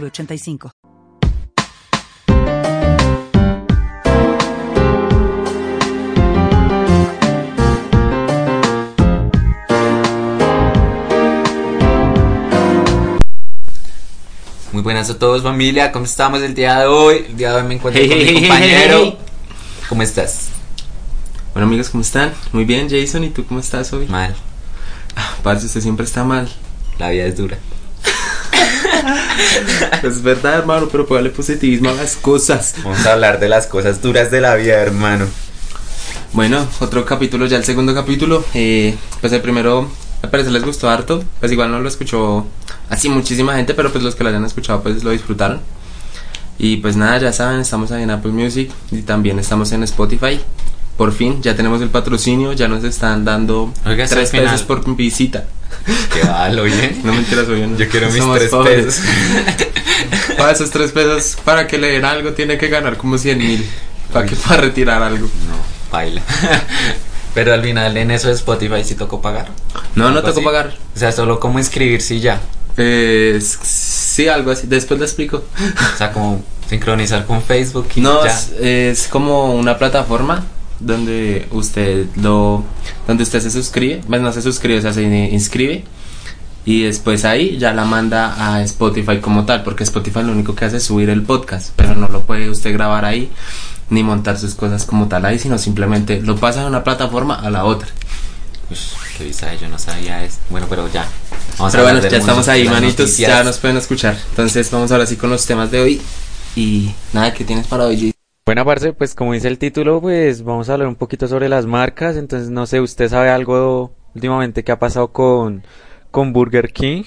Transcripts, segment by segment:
906985. Muy buenas a todos familia, ¿cómo estamos el día de hoy? El día de hoy me encuentro Hey, con hey, mi hey, hey, compañero. hey. ¿Cómo estás? Bueno amigos, ¿cómo están? Muy bien, Jason, ¿y tú cómo estás hoy? Mal, Ah, parce, usted siempre está mal. la vida es dura. Es verdad, hermano, pero póngale positivismo a las cosas. Vamos a hablar de las cosas duras de la vida, hermano. Bueno, otro capítulo, ya el segundo capítulo. Eh, pues el primero, al parecer les gustó harto. Pues igual no lo escuchó así muchísima gente, pero pues los que lo hayan escuchado pues lo disfrutaron. Y pues nada, ya saben, estamos ahí en Apple Music y también estamos en Spotify. Por fin, ya tenemos el patrocinio, ya nos están dando Oiga, tres pesos por visita. Qué mal, oye. No mentiras, no. Yo quiero mis Somos tres pobres. pesos. Para esos tres pesos, para que le den algo, tiene que ganar como 100 mil. Para que para retirar algo. No, baila. Pero al final en eso de Spotify sí tocó pagar. No, no tocó así. pagar. O sea, solo como inscribirse y ya. Pues, sí, algo así. Después le explico. O sea, como sincronizar con Facebook y No, ya. es, es como una plataforma donde usted lo. donde usted se suscribe. Pues no se suscribe, o sea, se inscribe. Y después ahí ya la manda a Spotify como tal, porque Spotify lo único que hace es subir el podcast, pero no lo puede usted grabar ahí ni montar sus cosas como tal ahí, sino simplemente lo pasa de una plataforma a la otra. Uy, qué visa, yo no sabía eso. Bueno, pero ya. Vamos Pero bueno, ya estamos ahí, manitos, noticias. ya nos pueden escuchar. Entonces vamos ahora sí con los temas de hoy. Y nada, ¿qué tienes para hoy? Bueno, parce, pues como dice el título, pues vamos a hablar un poquito sobre las marcas. Entonces, no sé, ¿usted sabe algo últimamente que ha pasado con, con Burger King?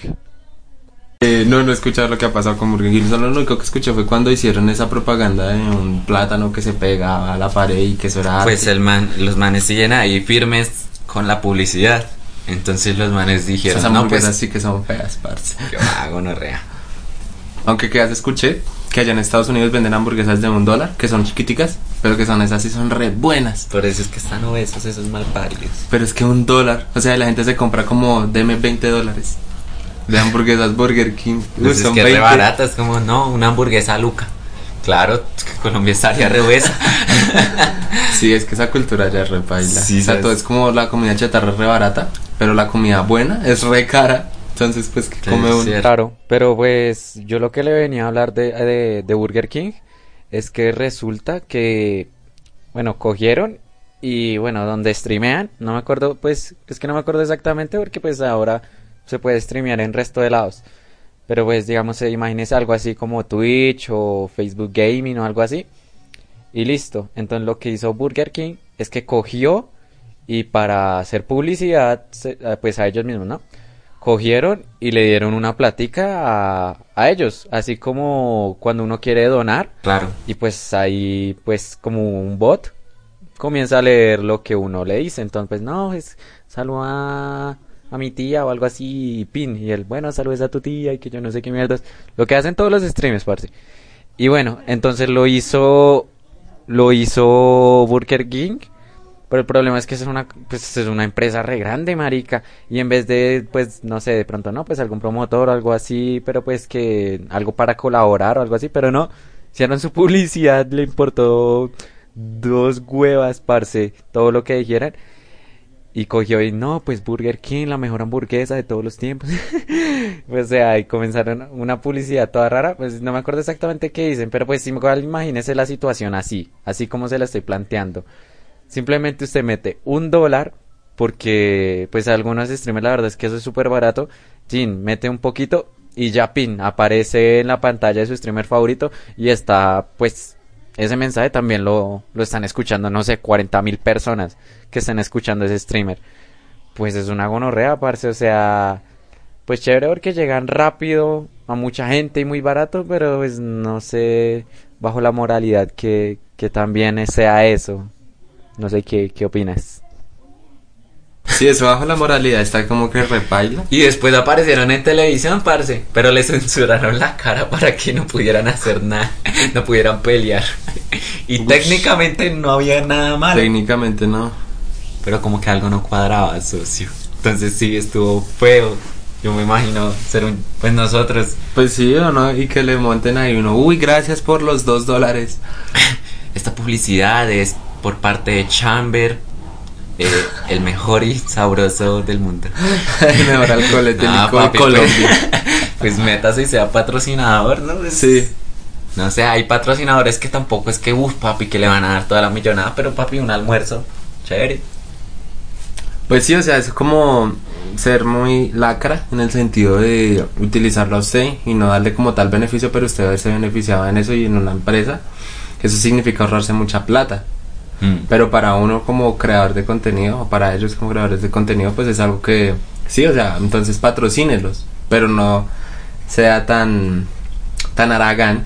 Eh, no, no he escuchado lo que ha pasado con Burger King. Solo lo único que escuché fue cuando hicieron esa propaganda de un plátano que se pegaba a la pared y que eso era Pues arte. el man, los manes siguen ahí firmes con la publicidad. Entonces los manes dijeron, Esas no, pues, sí que son feas, parce. yo hago no rea. Aunque que ya se escuché que allá en Estados Unidos venden hamburguesas de un dólar, que son chiquiticas, pero que son esas sí son re buenas. Por eso es que están obesos esos malparidos. Pero es que un dólar, o sea, la gente se compra como, deme 20 dólares de hamburguesas Burger King. Pues es son que es re 20. barata, es como, no, una hamburguesa Luca. Claro, que Colombia estaría re obesa. Sí, es que esa cultura ya es re paila. Sí, o sea, todo es como la comida chatarra es re barata, pero la comida buena es re cara. Entonces, pues, que come es uno? Claro, pero pues yo lo que le venía a hablar de, de, de Burger King es que resulta que, bueno, cogieron y bueno, donde streamean, no me acuerdo, pues es que no me acuerdo exactamente porque pues ahora se puede streamear en resto de lados. Pero pues digamos, eh, imagínese algo así como Twitch o Facebook Gaming o algo así. Y listo. Entonces lo que hizo Burger King es que cogió y para hacer publicidad, eh, pues a ellos mismos, ¿no? Cogieron y le dieron una platica a, a ellos, así como cuando uno quiere donar Claro. y pues ahí pues como un bot comienza a leer lo que uno le dice, entonces pues no, es saluda a mi tía o algo así y pin y él, bueno, saludes a tu tía y que yo no sé qué mierdas, lo que hacen todos los streamers, parce. Y bueno, entonces lo hizo lo hizo Burger King pero el problema es que es una, pues es una empresa re grande, marica. Y en vez de, pues, no sé, de pronto no, pues algún promotor o algo así, pero pues que algo para colaborar o algo así, pero no. Hicieron su publicidad, le importó dos huevas, parce, todo lo que dijeran. Y cogió y no, pues Burger King, la mejor hamburguesa de todos los tiempos. pues, o sea, y comenzaron una publicidad toda rara, pues no me acuerdo exactamente qué dicen, pero pues igual imagínese la situación así, así como se la estoy planteando. Simplemente usted mete un dólar, porque pues algunos streamers la verdad es que eso es súper barato. Jin, mete un poquito y ya pin, aparece en la pantalla de su streamer favorito y está pues ese mensaje también lo, lo están escuchando, no sé, 40 mil personas que están escuchando ese streamer. Pues es una gonorrea, parce, o sea, pues chévere porque llegan rápido a mucha gente y muy barato, pero pues no sé bajo la moralidad que, que también sea eso. No sé qué, qué opinas. Sí, eso bajo la moralidad está como que repaila. Y después aparecieron en televisión, parce. Pero le censuraron la cara para que no pudieran hacer nada. No pudieran pelear. Y Ush. técnicamente no había nada malo. Técnicamente no. Pero como que algo no cuadraba, socio. Entonces sí, estuvo feo. Yo me imagino ser un... Pues nosotros... Pues sí o no, y que le monten ahí uno, uy, gracias por los dos dólares. Esta publicidad es por parte de Chamber. eh, el mejor y sabroso del mundo. El mejor alcohol etílico Ah, de papi, Colombia. Pues, pues métase y sea patrocinador, ¿no? Pues, Sí. No sé, hay patrocinadores que tampoco es que, uff, papi, que le van a dar toda la millonada, pero papi, un almuerzo, chévere. Pues sí, o sea, es como ser muy lacra en el sentido de utilizarlo a usted y no darle como tal beneficio, pero usted verse beneficiado en eso y en una empresa. Eso significa ahorrarse mucha plata. Mm. Pero para uno como creador de contenido, o para ellos como creadores de contenido, pues es algo que sí, o sea, entonces patrocínelos, pero no sea tan tan aragán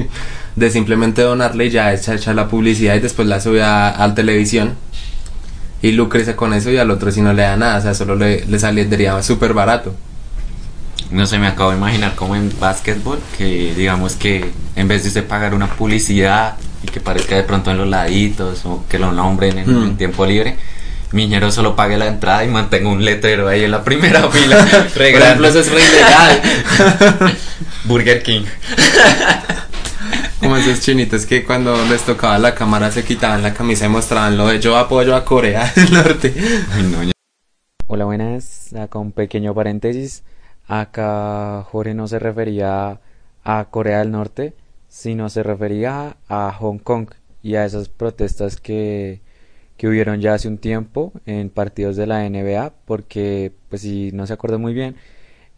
de simplemente donarle y ya echa, echa la publicidad y después la sube a, a televisión y lucrece con eso y al otro si no le da nada, o sea, solo le, le saldría súper barato. No sé, me acabo de imaginar como en básquetbol, que digamos que en vez de usted pagar una publicidad y que parezca de pronto en los laditos o que lo nombren en, Mm. en tiempo libre, Miñero solo pague la entrada y mantenga un letrero ahí en la primera fila. Por ejemplo, eso es re ilegal. Burger King. Como esos chinitos que cuando les tocaba la cámara se quitaban la camisa y mostraban lo de yo apoyo a Corea del Norte. Ay, no, ya- Hola, buenas. Acá un pequeño paréntesis. Acá Jorge no se refería a Corea del Norte, sino se refería a Hong Kong y a esas protestas que, que hubieron ya hace un tiempo en partidos de la NBA, porque, pues si no se acuerda muy bien,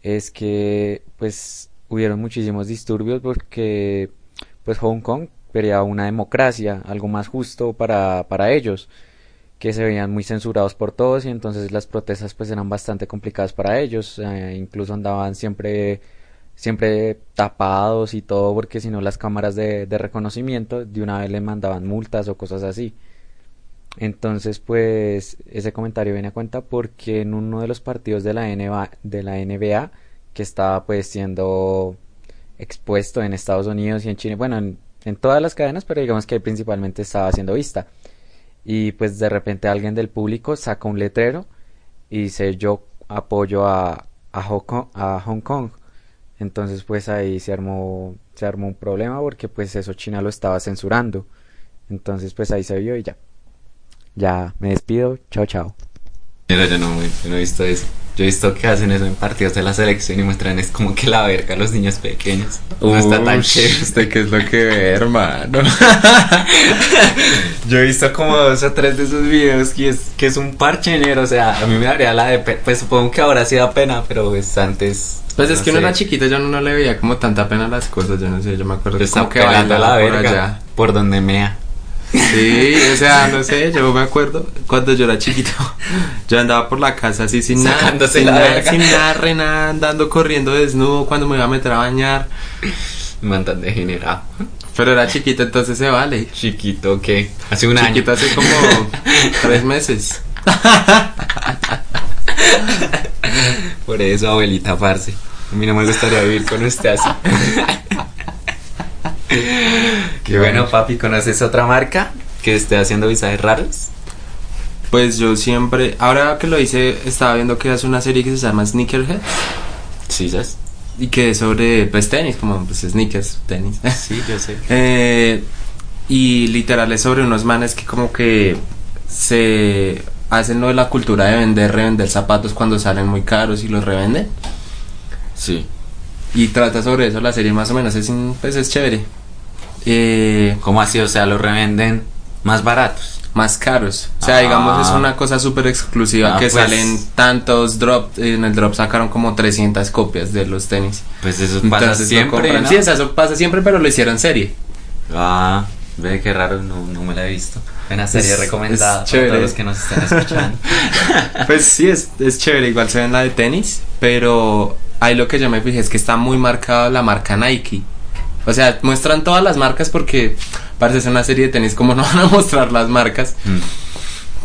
es que pues hubieron muchísimos disturbios porque pues Hong Kong quería una democracia, algo más justo para, para ellos que se veían muy censurados por todos y entonces las protestas pues eran bastante complicadas para ellos, eh, incluso andaban siempre siempre tapados y todo porque si no las cámaras de, de reconocimiento de una vez le mandaban multas o cosas así. Entonces pues ese comentario viene a cuenta porque en uno de los partidos de la NBA, de la NBA que estaba pues siendo expuesto en Estados Unidos y en China, bueno, en, en todas las cadenas, pero digamos que principalmente estaba siendo vista y pues de repente alguien del público saca un letrero y dice yo apoyo a, a, Hong Kong, a Hong Kong. Entonces pues ahí se armó, se armó un problema porque pues eso China lo estaba censurando. Entonces pues ahí se vio y ya. Ya me despido, chao chao. Mira, yo no, yo no he visto eso. Yo he visto que hacen eso en partidos de la selección y muestran es como que la verga a los niños pequeños. No está tan chévere. ¿Usted qué es lo que ve, hermano? Yo he visto como dos o tres de esos videos que es, que es un parche negro, o sea, a mí me daría la de pues supongo que ahora sí da pena, pero pues antes Pues es no que uno sé, era chiquito, yo no le veía como tanta pena a las cosas, yo no sé, yo me acuerdo Está como que bailaba la por verga allá. por donde mea. Sí, o sea, no sé, yo me acuerdo cuando yo era chiquito, yo andaba por la casa así sin nada, sin la nada, sin nada, re nada, andando corriendo desnudo cuando me iba a meter a bañar, Man tan degenerado. pero era chiquito entonces se vale. Chiquito que hace un Chiquito año. hace como tres meses. Por eso, abuelita, parce. A mí no me gustaría vivir con usted así. Qué bueno, papi. ¿Conoces otra marca que esté haciendo visajes raros? Pues yo siempre, ahora que lo hice, estaba viendo que hace una serie que se llama Sneakerhead Sí, ¿sabes? y que es sobre pues tenis, como pues sneakers, tenis. Sí, yo sé. Eh, y literal es sobre unos manes que como que se hacen lo de la cultura de vender, revender zapatos cuando salen muy caros y los revenden. Sí. Y trata sobre eso la serie más o menos, es, pues es chévere. Eh, ¿Cómo así? O sea, los revenden más baratos. más caros. O sea, Ah. digamos, es una cosa súper exclusiva Ah, que pues. salen tantos drop. En el drop sacaron como 300 copias de los tenis. Pues eso pasa Entonces siempre. ¿no? Sí, eso pasa siempre, pero lo hicieron serie. Ah, ve qué raro, no, no me la he visto. Una serie Es- recomendada es para todos los que nos estén escuchando. Pues sí, es, es chévere, igual se ven la de tenis, pero ahí lo que yo me fijé es que está muy marcado la marca Nike. O sea, muestran todas las marcas porque parece ser una serie de tenis como no van a mostrar las marcas. Mm.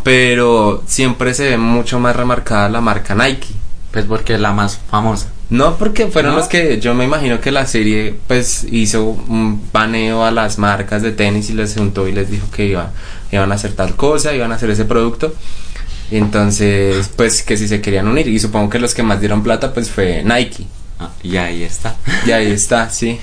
Pero siempre se ve mucho más remarcada la marca Nike. Pues porque es la más famosa. No, porque fueron ¿No? los que yo me imagino que la serie pues hizo un baneo a las marcas de tenis y les juntó y les dijo que iba, iban a hacer tal cosa, iban a hacer ese producto. Y entonces, pues que si se querían unir. Y supongo que los que más dieron plata pues fue Nike. Ah, y ahí está. Y ahí está, sí.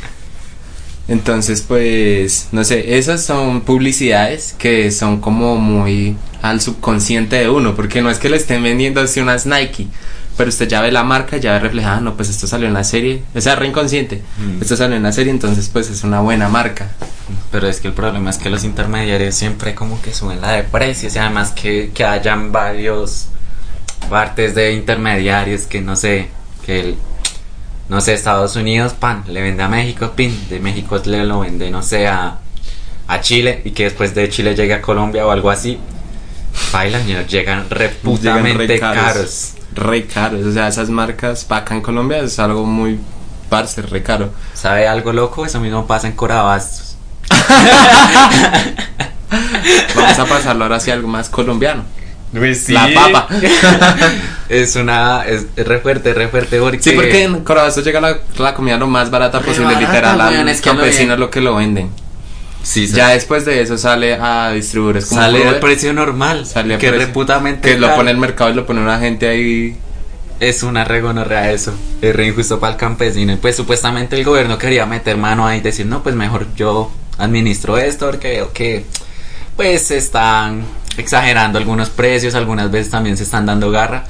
Entonces, pues, no sé, esas son publicidades que son como muy al subconsciente de uno, porque no es que le estén vendiendo así unas Nike, pero usted ya ve la marca, ya ve reflejada, no, pues esto salió en la serie, o sea, re inconsciente, Mm. esto salió en la serie, entonces pues es una buena marca. Pero es que el problema es que los intermediarios siempre como que suben la de precios y además que, que hayan varios partes de intermediarios que no sé, que el, no sé, Estados Unidos, pan, le vende a México, pin, de México le lo vende, no sé, a, a Chile y que después de Chile llegue a Colombia o algo así. Bailan, llegan reputamente re caros. Re caros, o sea, esas marcas para acá en Colombia es algo muy parce, re caro. ¿Sabe algo loco? Eso mismo pasa en Corabastos. Vamos a pasarlo ahora hacia algo más colombiano. Pues La papa. es una. Es, es re fuerte, re fuerte porque. Sí, porque en Corabastos llega la, la comida lo más barata Re posible, barata, literal, al es que lo que lo venden. Sí, Ya después de eso sale a distribuidores como sale al precio normal. sale a que precio- reputamente. que lo pone el mercado y lo pone una gente ahí. Es una regonorrea eso. Es re injusto para el campesino. Y Pues supuestamente el gobierno quería meter mano ahí y decir, no, pues mejor yo administro esto porque veo que. Pues están exagerando algunos precios, algunas veces también se están dando garra.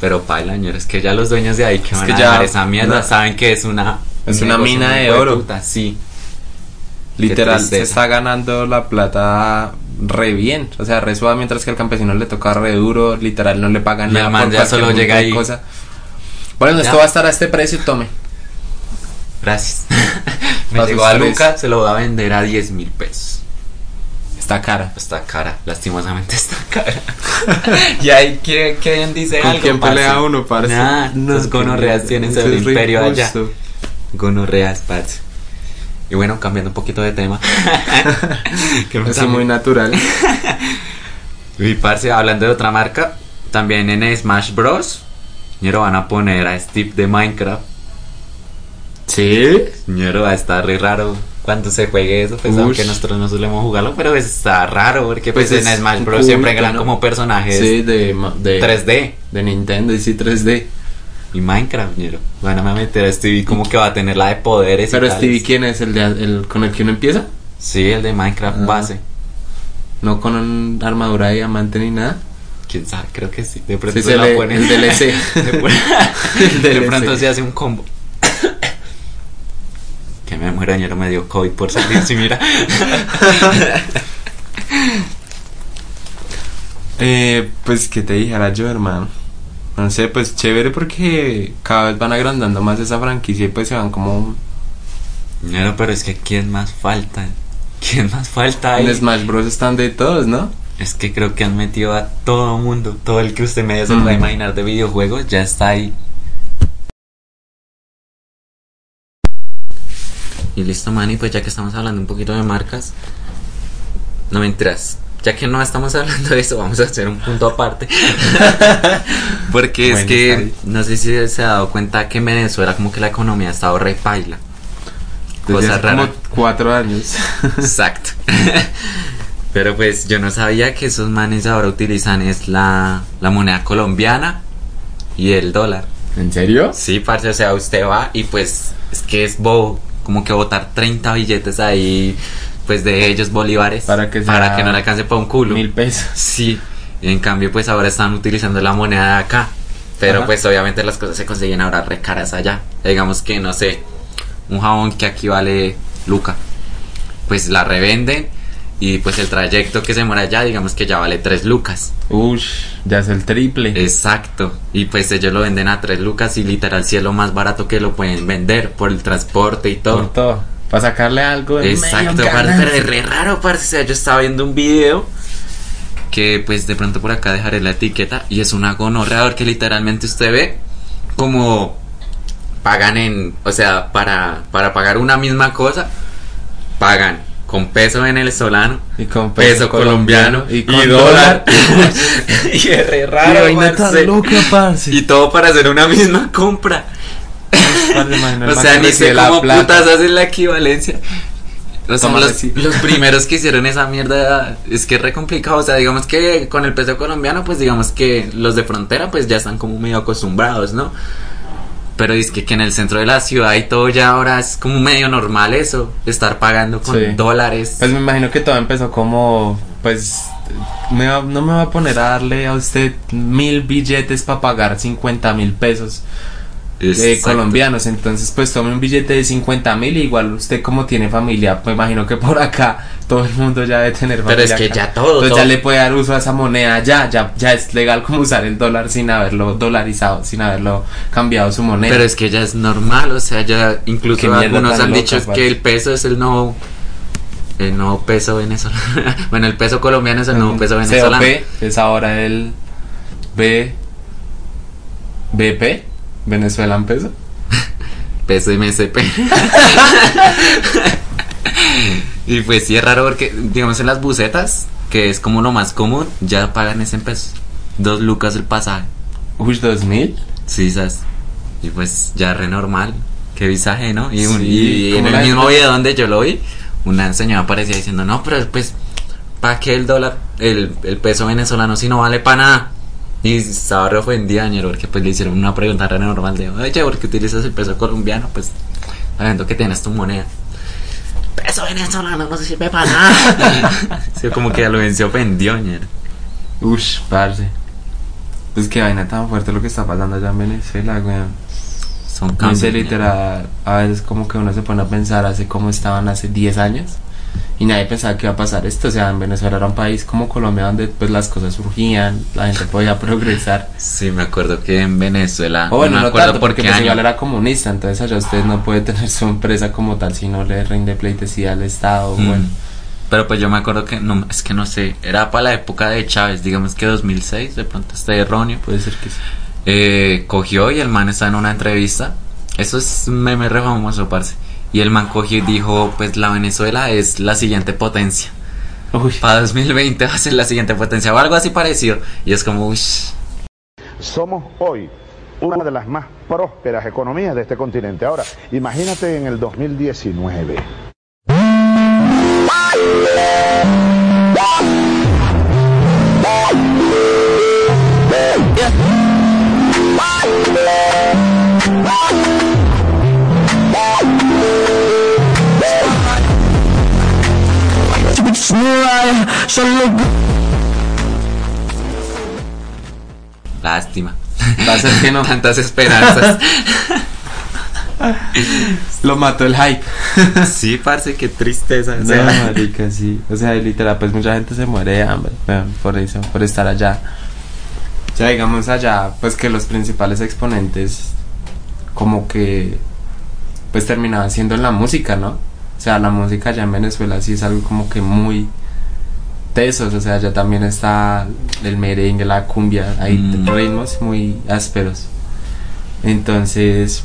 Pero paila, señor, es que ya los dueños de ahí que Es van que a ya- dejar esa mierda na- saben que es una. Es un una mina de oro. puta, sí. Literal, se está ganando la plata re bien. O sea, re suave, mientras que al campesino le toca re duro. Literal, no le pagan nada. man por ya solo llega ahí. Cosa. Bueno, Ya. esto va a estar a este precio, tome. Gracias. Me llegó a. Luca, se lo voy a vender a 10 mil pesos. Está cara. Está cara, lastimosamente está cara. y ahí, ¿quién, quién dice ¿Con algo? quién parce? pelea uno, parce? Nah, los qué gonorreas tienen sobre el imperio allá. Gonorreas, parce. Y bueno, cambiando un poquito de tema. que es muy natural. Y parce, hablando de otra marca, también en Smash Bros. Ñero van a poner a Steve de Minecraft. ¿Sí? Ñero va a estar re raro cuando se juegue eso, pues Ush. aunque nosotros no solemos jugarlo, pero pues está raro porque pues, Pues en Smash Bros siempre eran ¿no? como personajes Sí, de, de 3D. De Nintendo, y sí, 3D. Y Minecraft, ñero. Van a meter a Stevie como que va a tener la de poderes. y Pero tales. Stevie, ¿quién es? ¿El, de, el con el que uno empieza? Sí, el de Minecraft Ah. base. No con un armadura de diamante ni nada. Quién sabe, creo que sí. De pronto Sí, se se la le- ponen. el DLC. de, El de DLC. pronto se hace un combo. Que me muera, ñero, me dio COVID por salir. Si mira. Eh, pues que te dijera yo, hermano. No sé, pues chévere porque cada vez van agrandando más esa franquicia y pues se van como ñero, pero es que ¿quién más falta? ¿Quién más falta ahí? en Smash Bros están de todos, ¿no? Es que creo que han metido a todo mundo. Todo el que usted medio se pueda Mm. imaginar de videojuegos ya está ahí. Y listo, Manny, pues ya que estamos hablando un poquito de marcas, no mentiras. Ya que no estamos hablando de eso, vamos a hacer un punto aparte. Porque es Bueno, que no sé si se ha dado cuenta que en Venezuela como que la economía ha estado re paila. Desde Cosa hace rara. como cuatro años. Exacto. Pero pues yo no sabía que esos manes ahora utilizan es la, la moneda colombiana y el dólar. ¿En serio? Sí, parce, o sea, usted va y pues es que es bobo, como que botar 30 billetes ahí, pues de ellos bolívares, Para que para que no le alcance para un culo. Mil pesos. Sí, y en cambio pues ahora están utilizando la moneda de acá. Pero Ajá. pues obviamente las cosas se consiguen ahora re caras allá. Digamos que, no sé, un jabón que aquí vale Luca, pues la revenden y pues el trayecto que se muere allá, digamos que ya vale 3 lucas. Ush, ya es el triple. Exacto. Y pues ellos lo venden a 3 lucas y literal si es lo más barato que lo pueden vender por el transporte y todo. Por todo. Para sacarle algo de Exacto, parce, pero es re raro, parce. O sea, yo estaba viendo un video que pues de pronto por acá dejaré la etiqueta y es una gonorrea que literalmente usted ve como pagan en, o sea, para, para pagar una misma cosa, pagan con peso venezolano, Y con peso, colombiano, y, con dólar. y es raro, vaina tan parce. loca, parce. Y todo para hacer una misma compra. O sea, ni sé cómo plata. putas hacen la equivalencia. ¿Cómo los, los primeros que hicieron esa mierda es que es re complicado. O sea, digamos que con el peso colombiano, pues digamos que los de frontera, pues ya están como medio acostumbrados, ¿no? Pero es que, que en el centro de la ciudad y todo ya ahora es como medio normal eso, estar pagando con Sí. dólares. Pues me imagino que todo empezó como, pues, me va- no me va a poner a darle a usted mil billetes para pagar 50 mil pesos eh, colombianos. Entonces, pues tome un billete de 50 mil. Igual usted, como tiene familia, me imagino que por acá todo el mundo ya debe tener familia. Pero es que acá. ya todo, Entonces todo. ya le puede dar uso a esa moneda. Ya, ya, ya es legal como usar el dólar sin haberlo dolarizado, sin haberlo cambiado su moneda. Pero es que ya es normal, o sea, ya incluso algunos han dicho que el peso es el nuevo el nuevo peso venezolano. bueno, el peso colombiano es el nuevo peso venezolano. COP es ahora el B BP Venezuelan peso. Peso MSP. y pues sí es raro porque, digamos, en las bucetas, que es como lo más común, ya pagan ese en pesos. Dos lucas el pasaje. Uy, 2000. Sí, ¿sabes? Y pues ya re normal. Qué visaje, ¿no? Y, un- Sí, y en el mismo video donde yo lo vi, una señora aparecía diciendo, no, pero pues, ¿para qué el dólar, el, el peso venezolano si no vale para nada? Y estaba re ofendida, ñero, porque pues le hicieron una pregunta re normal de, oye, ¿por qué utilizas el peso colombiano? Pues, sabiendo que tienes tu moneda. Peso venezolano no sirve para nada. sí, como que a lo bien se ofendió, ñero. Ush, parce. Pues qué vaina tan fuerte lo que está pasando allá en Venezuela, weón. Son No cambios. sé, ñero. literal, a veces como que uno se pone a pensar hace cómo estaban hace 10 años y nadie pensaba que iba a pasar esto. O sea, en Venezuela era un país como Colombia donde pues las cosas surgían, la gente podía progresar. Sí, me acuerdo que en Venezuela. O bueno, no me acuerdo tanto, por porque qué pues era comunista, entonces allá usted no puede tener su empresa como tal si no le rinde pleitesía al Estado. Mm. Bueno, Pero pues yo me acuerdo que, no, es que no sé, era para la época de Chávez, digamos que 2006, de pronto esté erróneo. puede ser que sí. Eh, cogió y el man está en una entrevista. Eso es un meme re famoso, parce. Y el man cogió y dijo, pues la Venezuela es la siguiente potencia. Uy, Para 2020 va a ser la siguiente potencia o algo así parecido. Y es como, uy, Somos hoy una de las más prósperas economías de este continente. Ahora, imagínate en el 2019. Lástima. va a ser que no. Tantas esperanzas. Lo mató el hype. sí, parce, qué tristeza. o No, sea. marica, sí. O sea, literal, pues mucha gente se muere de hambre por eso, por estar allá. O sea, digamos allá, pues que los principales exponentes, como que, pues terminaban siendo en la música, ¿no? O sea, la música allá en Venezuela sí es algo como que muy tesos, o sea, allá también está el merengue, la cumbia, hay Mm. ritmos muy ásperos. Entonces,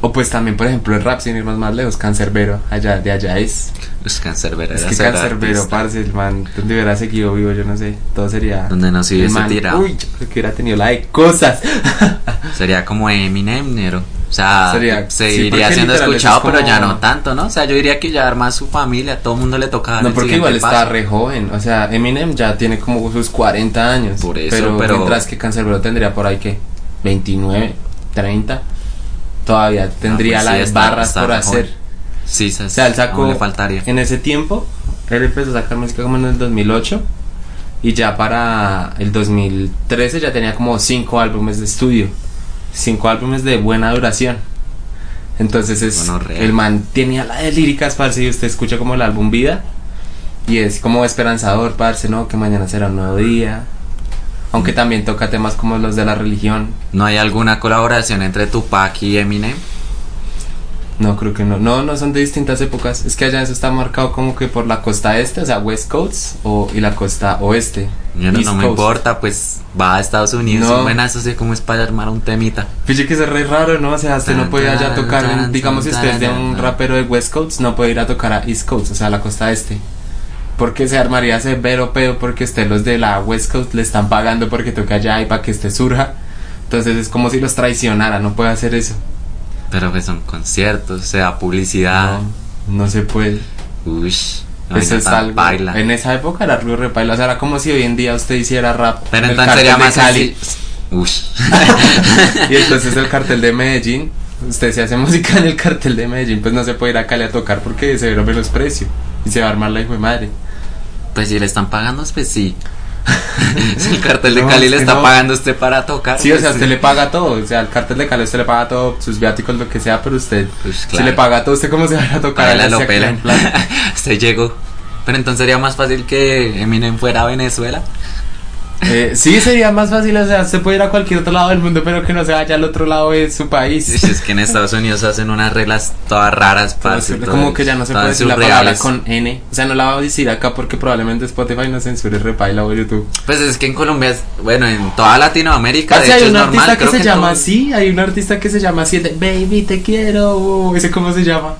o pues también, por ejemplo, el rap, sin irnos más lejos, Cancerbero, allá, de allá es. Es cancerbero. Es que Cancerbero, parce, el man, donde hubiera seguido vivo, yo no sé, todo sería. Donde no se hubiese tirado. Uy, yo creo que hubiera tenido la de cosas. Sería como Eminem, Nero. O sea, Sería- sí, seguiría porque siendo escuchado, es pero ya no tanto, ¿no? O sea, yo diría que ya arma su familia, todo el mundo le tocaba. no, porque igual está paso. re joven, o sea, Eminem ya tiene como sus 40 años. Por eso, pero, pero- mientras que Cancerbero tendría por ahí que 29, 30, todavía tendría pues las sí, está- barras está por hacer. joven. Sí, se, O sea, él sacó le faltaría. en ese tiempo, él empezó a sacar música como en el 2008 y ya para el 2013 ya tenía como 5 álbumes de estudio, 5 álbumes de buena duración. Entonces es Gonorrea. el man tenía la de líricas, parce, y usted escucha como el álbum Vida y es como esperanzador, parce, ¿no? Que mañana será un nuevo día. Aunque también toca temas como los de la religión. ¿No hay alguna colaboración entre Tupac y Eminem? No, creo que no. No, no son de distintas épocas. Es que allá eso está marcado como que por la costa este, o sea, West Coast, o, y la costa oeste. Yo no, me importa, pues va a Estados Unidos. No. No. Buenas, sé cómo es para armar un temita. Fíjate que eso es re raro, ¿no? O sea, usted no puede allá tocar, en- digamos, si usted es de un rapero de West Coast, no puede ir a tocar a East Coast, o sea, a la costa este. Porque se armaría severo pedo porque usted los de la West Coast le están pagando porque toque allá y para que usted surja. Entonces es como si los traicionara, no puede hacer eso. Pero pues son conciertos, o sea, publicidad. No, no se puede. Uy, Eso es algo. En esa época era algo repaila. O sea, era como si hoy en día usted hiciera rap. Pero en entonces sería más Cali. Uy. y entonces el cartel de Medellín. Usted se hace música en el cartel de Medellín, pues no se puede ir a Cali a tocar porque se ve menos precio. Y se va a armar la hijo de madre. Pues si le están pagando, pues sí. si el cartel de No, Cali le está no. pagando a usted para tocar. Sí, o pues sea, usted le paga todo. O sea, el cartel de Cali usted le paga todo, sus viáticos, lo que sea, pero usted. Pues Si claro. le paga todo, ¿usted cómo se va a a tocar? Lo si pelan. en plan- Usted llegó. Pero entonces sería más fácil que Eminem fuera a Venezuela. Eh, sí, sería más fácil, o sea, se puede ir a cualquier otro lado del mundo, pero que no se vaya al otro lado de su país. Es que en Estados Unidos hacen unas reglas todas raras, Como, parce, todas- como que ya no se puede decir la palabra con N. O sea, no la voy a decir acá porque probablemente Spotify no censure repaila o YouTube. Pues es que en Colombia, es, bueno, en toda Latinoamérica, Casi de hay hecho un es artista normal. que creo se llama todo- así, hay un artista que se llama así, de, Baby te quiero, ese cómo se llama,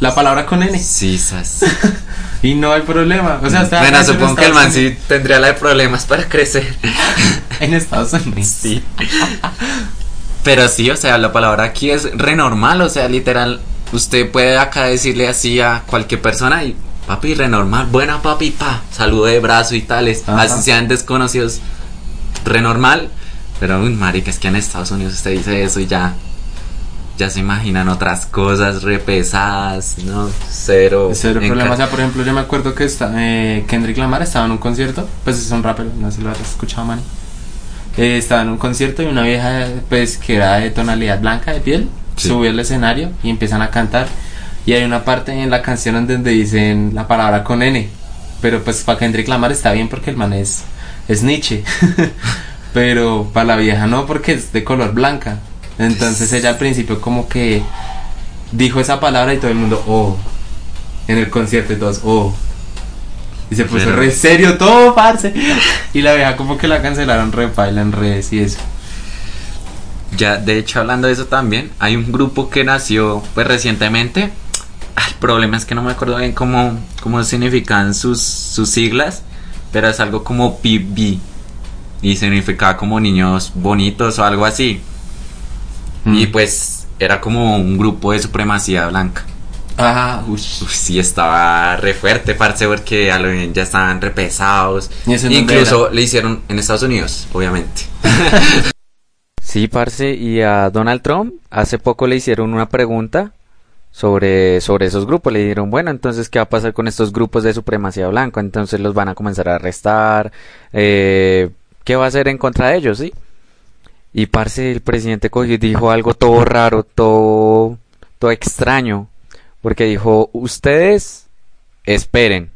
la palabra con N. Sí, sas. Y no hay problema, o sea, está bueno, supongo que el man sí tendría la de problemas para crecer. En Estados Unidos. Sí. Pero sí, o sea, la palabra aquí es renormal, o sea, literal, usted puede acá decirle así a cualquier persona y papi, renormal, buena papi, pa, saludo de brazo y tales, Ajá. así sean desconocidos, renormal, pero uy, marica, es que en Estados Unidos usted dice eso y ya, ya se imaginan otras cosas re pesadas, ¿no? Cero. Cero problema, o sea, por ejemplo, yo me acuerdo que está, eh, Kendrick Lamar estaba en un concierto, pues es un rapero, no sé si lo has escuchado, man. Eh, estaba en un concierto y una vieja, pues, que era de tonalidad blanca de piel, Sí. subió al escenario y empiezan a cantar. Y hay una parte en la canción donde dicen la palabra con N. Pero pues para Kendrick Lamar está bien porque el man es, es Nietzsche. pero para la vieja no porque es de color blanca. Entonces ella al principio como que dijo esa palabra y todo el mundo, oh. En el concierto y todos, oh. Y se puso Pero- re serio todo, parce. Y la vieja como que la cancelaron re paila en redes y eso. Ya, de hecho, hablando de eso también, hay un grupo que nació pues recientemente. El problema es que no me acuerdo bien cómo, cómo significan sus, sus siglas, pero es algo como PB. Y significaba como niños bonitos o algo así. Y Mm. pues era como un grupo de supremacía blanca. Ah, ush. Uf, sí, estaba re fuerte, parce, porque a lo bien ya estaban re pesados. ¿Y ese en dónde Incluso era? le hicieron en Estados Unidos, obviamente. Sí, parce, y a Donald Trump hace poco le hicieron una pregunta sobre, sobre esos grupos. Le dijeron, bueno, entonces, ¿qué va a pasar con estos grupos de supremacía blanca? Entonces los van a comenzar a arrestar. Eh, ¿Qué va a hacer en contra de ellos? Sí. Y parce, el presidente cogió y dijo algo todo raro, todo, todo extraño. Porque dijo, ustedes esperen.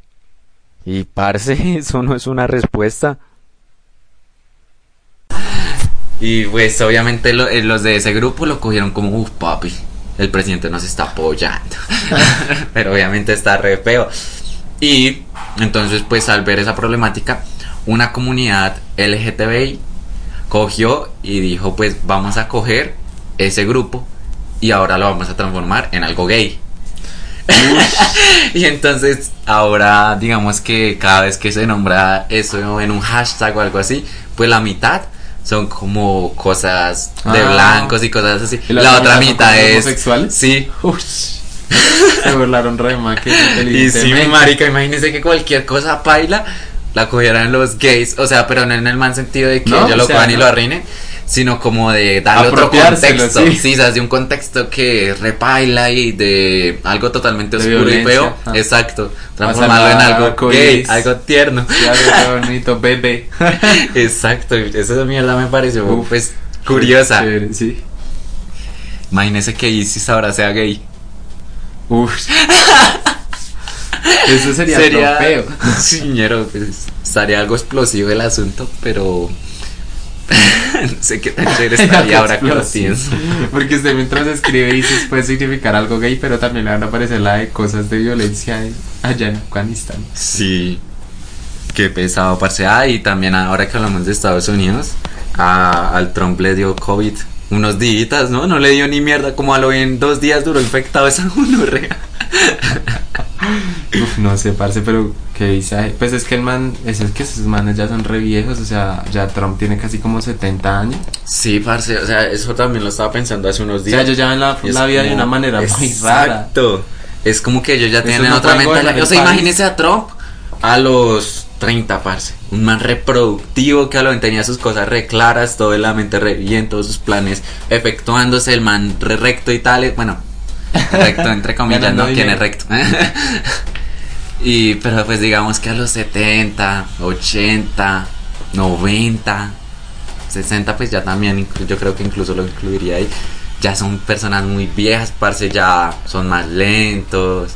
Y parce, eso no es una respuesta. Y pues obviamente eh, los de ese grupo lo cogieron como, uff, papi, el presidente nos está apoyando. Pero obviamente está re feo. Y entonces pues al ver esa problemática, una comunidad LGTBI cogió y dijo pues vamos a coger ese grupo y ahora lo vamos a transformar en algo gay. y entonces ahora digamos que cada vez que se nombra eso en un hashtag o algo así, pues la mitad son como cosas de Ah. blancos y cosas así. ¿Y La, la otra mitad es homosexuales? Sí. Ush. Se burlaron re que Y sí, marica, imagínese que cualquier cosa paila la cogieran los gays, o sea, pero no en el mal sentido de que No, lo sea, cojan y lo arruinen, sino como de darle otro contexto. sí. Sí, o sea, de un contexto que repaila y de algo totalmente De oscuro y feo. ah. Exacto. Transformarlo en algo gay, algo tierno. Sí, algo bonito, bebé. Exacto. Esa mierda me pareció Uf. pues curiosa. Chévere, sí. Imagínese que Isis ahora sea gay. Uf. Eso sería, Sería feo. Señero, pues, estaría algo explosivo el asunto, pero no sé qué tan chévere estaría ahora que lo pienso. Porque usted mientras escribe dice puede significar algo gay, pero también le van a aparecer la de cosas de violencia en- allá en Afganistán. Sí. Qué pesado, parce. Ah, y también ahora que hablamos de Estados Unidos, a- al Trump le dio COVID unos días, ¿no? No le dio ni mierda, como a lo bien dos días duró infectado esa gonorrea. Uf, no sé, parce, pero qué dice. Pues es que el man, es el que esos manes ya son re viejos, o sea, ya Trump tiene casi como 70 años. Sí, parce, o sea, eso también lo estaba pensando hace unos O días. sea, ellos ya ven la, vida de una manera muy rara. Exacto. Es como que ellos ya Eso tienen no otra mentalidad. O sea, imagínese a Trump a los 30, parce. Un man reproductivo que a lo bien tenía sus cosas re claras, todo en la mente re bien, todos sus planes efectuándose, el man re recto y tal. Bueno, recto entre comillas, Ganando no tiene recto. y, pero pues digamos que a los 70, 80, 90, 60 pues ya también yo creo que incluso lo incluiría ahí. Ya son personas muy viejas parce ya son más lentos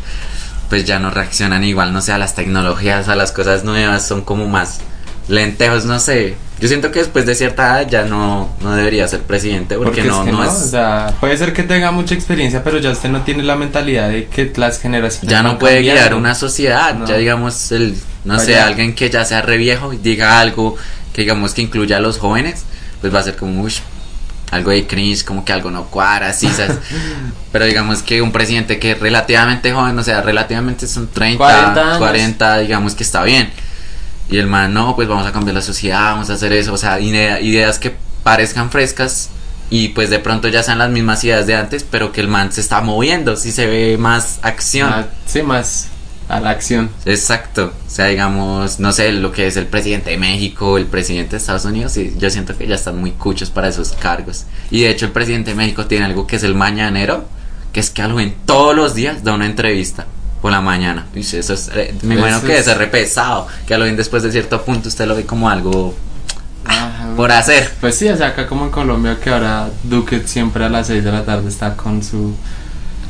pues ya no reaccionan igual no sé a las tecnologías a las cosas nuevas son como más lentejos no sé yo siento que después de cierta edad ya no no debería ser presidente porque, Porque no es que no, no, es o sea, puede ser que tenga mucha experiencia, pero ya usted no tiene la mentalidad de que las generaciones ya no puede cambiando. guiar una sociedad No. ya digamos el no sé alguien que ya sea re viejo y diga algo que digamos que incluya a los jóvenes pues va a ser como ush, algo de cringe como que algo no cuadra así ¿sabes? pero digamos que un presidente que es relativamente joven o sea relativamente son 30 40 años. 40 digamos que está bien y el man no pues vamos a cambiar la sociedad vamos a hacer eso o sea idea- ideas que parezcan frescas y pues de pronto ya sean las mismas ideas de antes pero que el man se está moviendo si se ve más acción Ah, sí, más a la acción. Exacto, o sea, digamos, no sé, lo que es el presidente de México, el presidente de Estados Unidos, y yo siento que ya están muy cuchos para esos cargos. Y de hecho el presidente de México tiene algo que es el mañanero, que es que a lo ven todos los días da una entrevista por la mañana. Y eso es, eh, me imagino que es- es re pesado, que a lo ven después de cierto punto usted lo ve como algo por hacer. Pues sí, o sea, acá como en Colombia que ahora Duque siempre a las 6 de la tarde está con su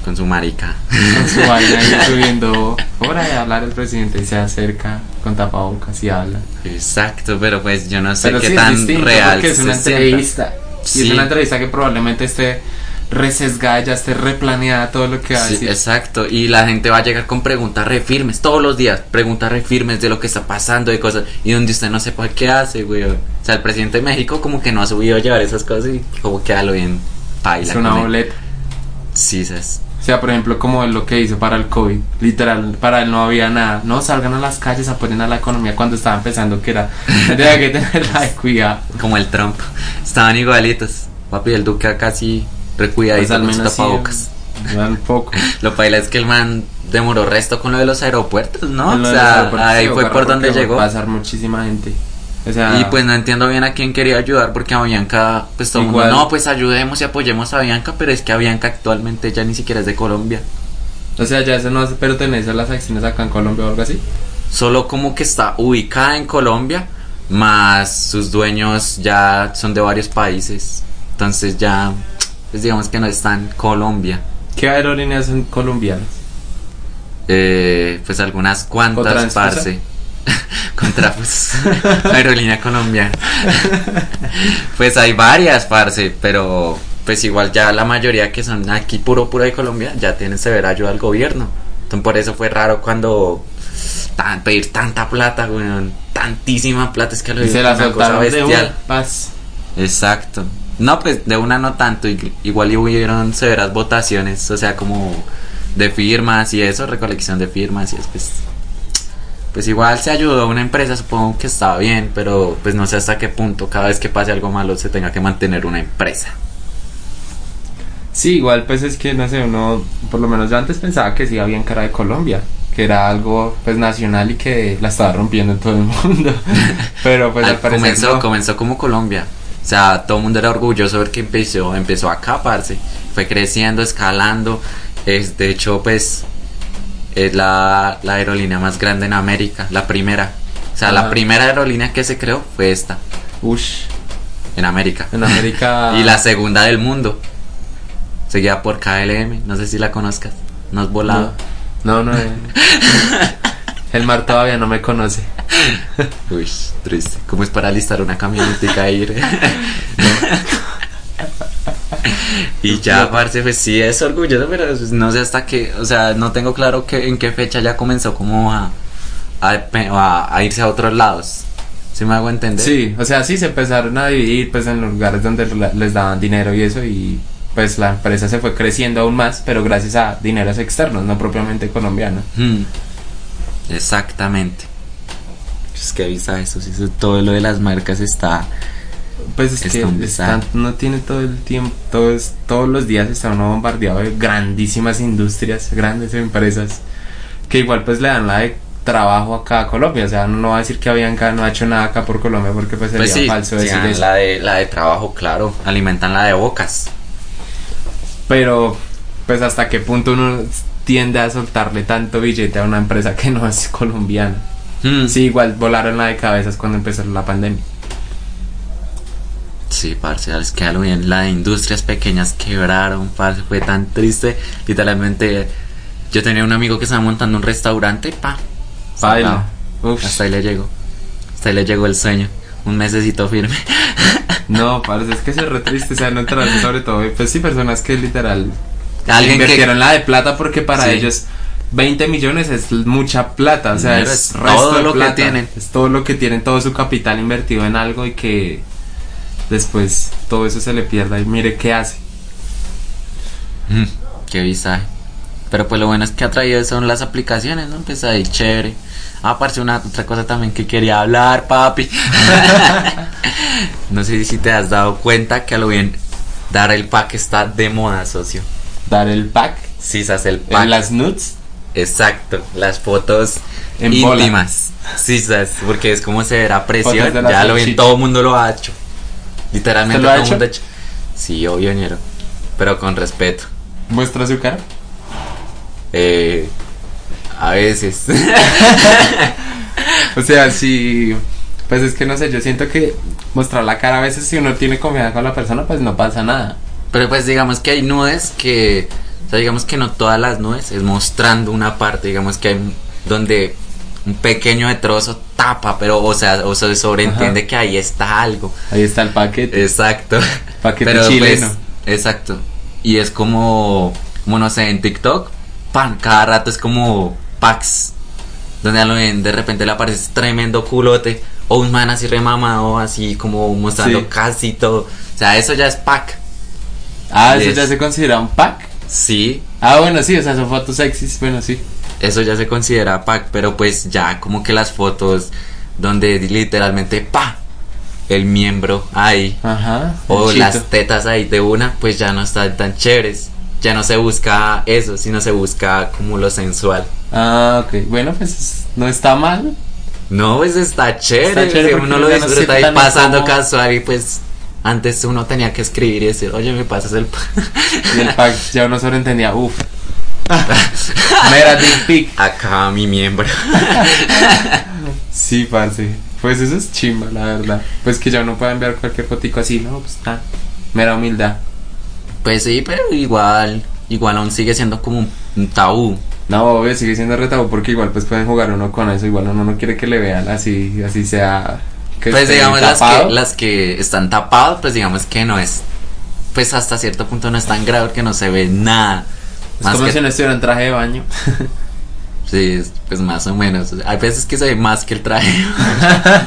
Con su marica. con su vaina ahí subiendo hora de hablar el presidente y se acerca con tapabocas y habla. Exacto, pero pues yo no sé Pero qué sí es tan distinto real porque es se una sienta. entrevista. Y Sí. es una entrevista que probablemente esté resesgada, ya esté replaneada todo lo que va a Sí, decir. exacto, y la gente va a llegar con preguntas re firmes todos los días, preguntas re firmes de lo que está pasando, de cosas, y donde usted no sepa qué hace, güey. O sea, el presidente de México como que no ha subido a llevar esas cosas y como que a lo bien paila. Es una boleta. Sí, ¿sabes? O sea, por ejemplo, como lo que hizo para el COVID. Literal, para él no había nada. No salgan a las calles, apoyen a la economía cuando estaba empezando, que era. Tenía que tenerla de cuidado. Como el Trump. Estaban igualitos. Papi, el Duque casi recuidadito Pues al con menos sí, tapabocas. un poco. Lo paila es que el man demoró resto con lo de los aeropuertos, ¿no? O sea, ahí fue por donde llegó. Va a pasar muchísima gente. O sea, Y pues no entiendo bien a quién quería ayudar porque a Bianca, pues todo mundo, Igual. no, pues ayudemos y apoyemos a Bianca, pero es que a Bianca actualmente ya ni siquiera es de Colombia. o sea, ya eso no hace pertenecer a las acciones acá en Colombia o algo así. Solo como que está ubicada en Colombia, más sus dueños ya son de varios países. Entonces ya, pues digamos que no está en Colombia. ¿Qué aerolíneas son colombianas? Eh, pues algunas cuantas, parce. Contra pues, aerolínea colombiana. pues hay varias, parce, pero pues igual ya la mayoría que son aquí puro puro de Colombia ya tienen severa ayuda al gobierno. Entonces por eso fue raro cuando tan, pedir tanta plata, weón, tantísima plata es que lo Y se la cosa bestial. paz. Exacto. No, pues de una no tanto, ig- igual hubieron severas votaciones, o sea, como de firmas y eso, recolección de firmas y es pues pues igual se ayudó a una empresa, supongo que estaba bien, pero pues no sé hasta qué punto cada vez que pase algo malo se tenga que mantener una empresa. Sí, igual pues es que no sé, uno, por lo menos yo antes pensaba que sí había en cara de Colombia, que era algo pues nacional y que la estaba rompiendo en todo el mundo. Pero pues al Al- parecer comenzó, no. comenzó como Colombia. O sea, todo el mundo era orgulloso de ver que empezó, empezó a caparse, fue creciendo, escalando. Es, de hecho, pues, es la, la aerolínea más grande en América, la primera. O sea, la primera aerolínea que se creó fue esta, Ush, en América. en América. Y la segunda del mundo, seguida por KLM, no sé si la conozcas, no has volado. No, no, no. eh. El mar todavía no me conoce. Uy, triste. ¿Cómo es para alistar una camionetica e ir? y ya, parce, pues sí es orgulloso, pero pues, no sé hasta qué, o sea, no tengo claro que, en qué fecha ya comenzó como a, a, a- irse a otros lados. ¿Sí me hago entender? Sí, o sea, sí se empezaron a dividir pues en los lugares donde les daban dinero y eso y pues la empresa se fue creciendo aún más, pero gracias a dineros externos, no propiamente colombianos. Hmm. Exactamente. Es que avisa eso, sí, eso, todo lo de las marcas está... Pues es Es que desastre. no tiene todo el tiempo, todos, todos los días está uno bombardeado de grandísimas industrias, grandes empresas, que igual pues le dan la de trabajo acá a Colombia, o sea, no va a decir que Avianca no ha hecho nada acá por Colombia porque pues sería Pues sí, falso sí, decir ah, eso. la de, la de trabajo, claro, alimentan la de bocas. Pero, pues, hasta qué punto uno tiende a soltarle tanto billete a una empresa que no es colombiana. Hmm. Sí, igual volaron la de cabezas cuando empezó la pandemia. Sí, parce, es que algo bien. Las industrias pequeñas quebraron, parce, fue tan triste. Literalmente, yo tenía un amigo que estaba montando un restaurante, pa. Baila. Hasta ahí le llegó. Hasta ahí le llegó el sueño. Un mesecito firme. No, parece es que es re triste, o sea, no entrarse sobre todo, pues sí, personas que literal Alguien que- invirtieron la de plata porque para Sí. ellos 20 millones es mucha plata, o sea, es, todo lo que tienen. Es todo lo que tienen, todo su capital invertido en algo y que después todo eso se le pierda y mire qué hace. Mm, Qué visaje. Pero pues lo bueno es que ha traído son las aplicaciones, ¿no? Pues ahí chévere. Ah, aparte una otra cosa también que quería hablar, papi. no sé si te has dado cuenta que a lo bien dar el pack está de moda, socio. Dar el pack Sí, se hace el pack. en las nudes. Exacto, las fotos En bola. íntimas. Sí, sabes, porque es como se verá presión. Ya lo ven, todo el mundo lo ha hecho. Literalmente ¿Usted lo ha todo el mundo ha hecho. Sí, obvio, ñero. Pero con respeto. Muestra su cara. Eh, a veces. O sea, si. Pues es que no sé, yo siento que mostrar la cara a veces si uno tiene confianza con la persona, pues no pasa nada. Pero pues digamos que hay nudes que, o sea, digamos que no todas las nudes es mostrando una parte, digamos que hay donde un pequeño de trozo tapa, pero o sea, o se sobreentiende Ajá. que ahí está algo. Ahí está el paquete. Exacto. Paquete Pero, pues, chileno. exacto. Y es como, como no sé, en TikTok, pan, cada rato es como packs. Donde a lo bien de repente le aparece tremendo culote. O un man así remamado, así como mostrando Sí. casi todo. O sea, eso ya es pack. Ah, eso ya se considera un pack. Sí, Ah, bueno, sí, o sea, son fotos sexys, bueno, sí. eso ya se considera pack, pero pues ya como que las fotos donde literalmente pa el miembro ahí Ajá. o las tetas ahí de una, pues ya no están tan chéveres. Ya no se busca eso, sino se busca como lo sensual. Ah, ok. Bueno, pues es- no está mal. No, pues está chévere, Está chévere si uno lo no disfruta se ahí pasando casual y pues antes uno tenía que escribir y decir, oye, me pasas el... pa-". Y el pack ya uno sobreentendía, uff. Mera dick pic. Acá mi miembro. Sí, parce. Pues eso es chimba, la verdad. Pues que ya uno puede enviar cualquier fotico así, ¿no? Pues está. Mera humildad. Pues sí, pero igual, igual aún sigue siendo como un, tabú. No, obvio, sigue siendo retado porque igual pues pueden jugar uno con eso. Igual uno no quiere que le vean así, así sea. Que pues digamos las que, las que están tapadas, pues digamos que no es, pues hasta cierto punto no es tan grave que no se ve nada. Es Más como que- si no estuviera en traje de baño. Sí, es- pues más o menos. Hay veces que se ve más que el traje.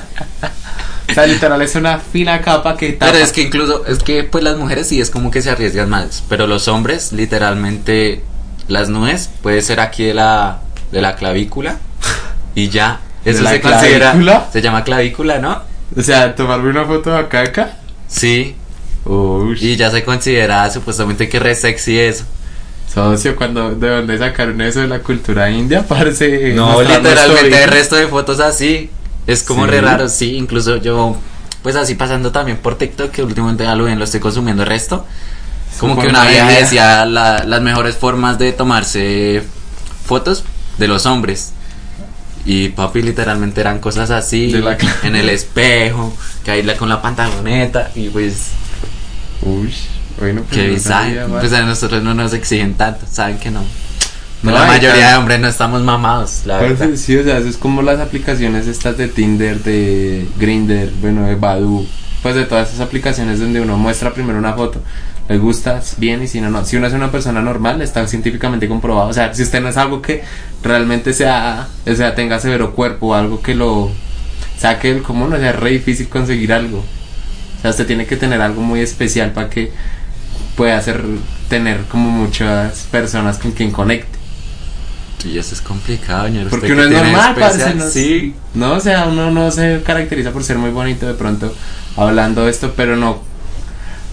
o sea, literal es una fina capa que tapa. Pero es que incluso, es que pues las mujeres sí es como que se arriesgan más. Pero los hombres, literalmente, las nubes puede ser aquí de la, de la clavícula y ya. ¿De Eso se considera. clavícula? Se llama clavícula, ¿no? O sea, tomarme una foto de acá acá. Sí. Uy. Y ya se considera supuestamente que re sexy eso. Socio, cuando de dónde sacaron eso de la cultura india, parece. No, literalmente el resto de fotos así. Es como Sí. re raro, sí. Incluso yo, pues así pasando también por TikTok, que últimamente ya lo ven, lo estoy consumiendo el resto. Como que una vieja decía la- las mejores formas de tomarse fotos de los hombres. Y papi, literalmente eran cosas así, De la cla- en el espejo, que ahí la- con la pantaloneta, y pues, Uy, bueno, pues no visaje. Pues a nosotros no nos exigen tanto, saben que no. No, la mayoría de hombres no estamos mamados, la Pues, verdad. sí, o sea, eso es como las aplicaciones estas de Tinder, de Grinder, bueno, de Badoo, pues de todas esas aplicaciones donde uno muestra primero una foto, le gusta bien y si no, no. Si uno es una persona normal, está científicamente comprobado. O sea, si usted no es algo que realmente sea, o sea, tenga severo cuerpo o algo que lo saque del común, o sea, es re difícil conseguir algo. O sea, usted tiene que tener algo muy especial para que pueda hacer, tener como muchas personas con quien conecte. Y eso es complicado, señor. ¿Usted Porque uno es normal, parce, no, Sí. no, o sea, uno no se caracteriza por ser muy bonito de pronto hablando de esto, pero no